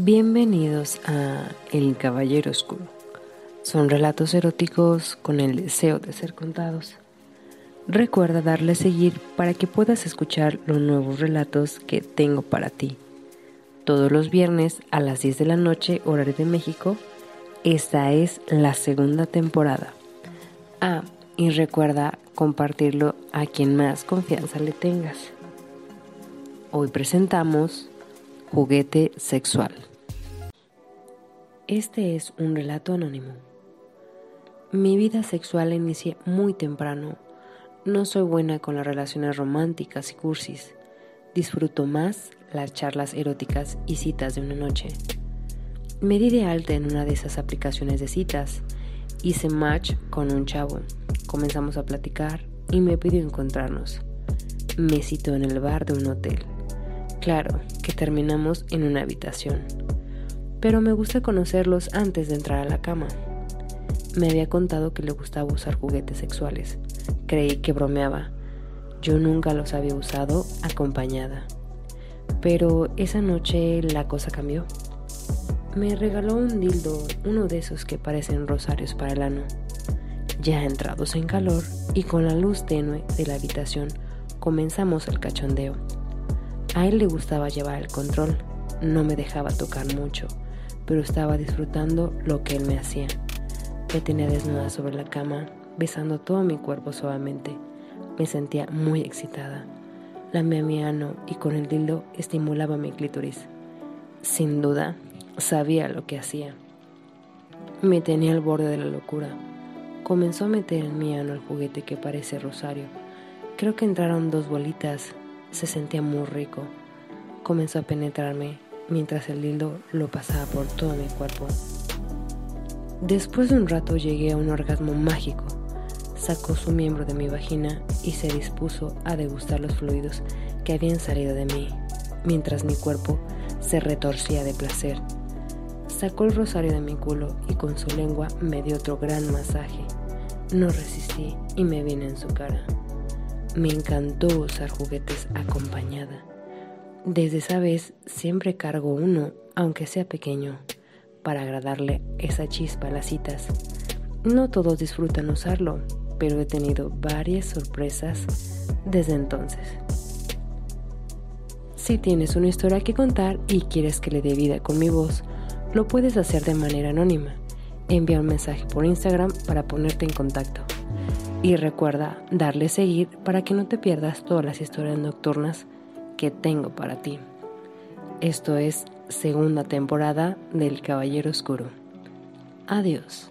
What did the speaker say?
Bienvenidos a El Caballero Oscuro. Son relatos eróticos con el deseo de ser contados. Recuerda darle a seguir para que puedas escuchar los nuevos relatos que tengo para ti. Todos los viernes a las 10 de la noche, horario de México, esta es la segunda temporada. Ah, y recuerda compartirlo a quien más confianza le tengas. Hoy presentamos Juguete Sexual. Este es un relato anónimo. Mi vida sexual inicié muy temprano. No soy buena con las relaciones románticas y cursis. Disfruto más las charlas eróticas y citas de una noche. Me di de alta en una de esas aplicaciones de citas. Hice match con un chavo. Comenzamos a platicar y me pidió encontrarnos. Me citó en el bar de un hotel. Claro que terminamos en una habitación pero me gusta conocerlos antes de entrar a la cama. Me había contado que le gustaba usar juguetes sexuales. Creí que bromeaba. Yo nunca los había usado acompañada. Pero esa noche la cosa cambió. Me regaló un dildo, uno de esos que parecen rosarios para el ano. Ya entrados en calor y con la luz tenue de la habitación, comenzamos el cachondeo. A él le gustaba llevar el control, no me dejaba tocar mucho pero estaba disfrutando lo que él me hacía. Me tenía desnuda sobre la cama, besando todo mi cuerpo suavemente. Me sentía muy excitada. Lamé mi ano y con el dildo estimulaba mi clítoris. Sin duda, sabía lo que hacía. Me tenía al borde de la locura. Comenzó a meter en mi ano el juguete que parece rosario. Creo que entraron dos bolitas. Se sentía muy rico. Comenzó a penetrarme mientras el dildo lo pasaba por todo mi cuerpo. Después de un rato llegué a un orgasmo mágico. Sacó su miembro de mi vagina y se dispuso a degustar los fluidos que habían salido de mí, mientras mi cuerpo se retorcía de placer. Sacó el rosario de mi culo y con su lengua me dio otro gran masaje. No resistí y me vine en su cara. Me encantó usar juguetes acompañada. Desde esa vez siempre cargo uno, aunque sea pequeño, para agradarle esa chispa a las citas. No todos disfrutan usarlo, pero he tenido varias sorpresas desde entonces. Si tienes una historia que contar y quieres que le dé vida con mi voz, lo puedes hacer de manera anónima. Envía un mensaje por Instagram para ponerte en contacto. Y recuerda darle seguir para que no te pierdas todas las historias nocturnas que tengo para ti. Esto es segunda temporada del Caballero Oscuro. Adiós.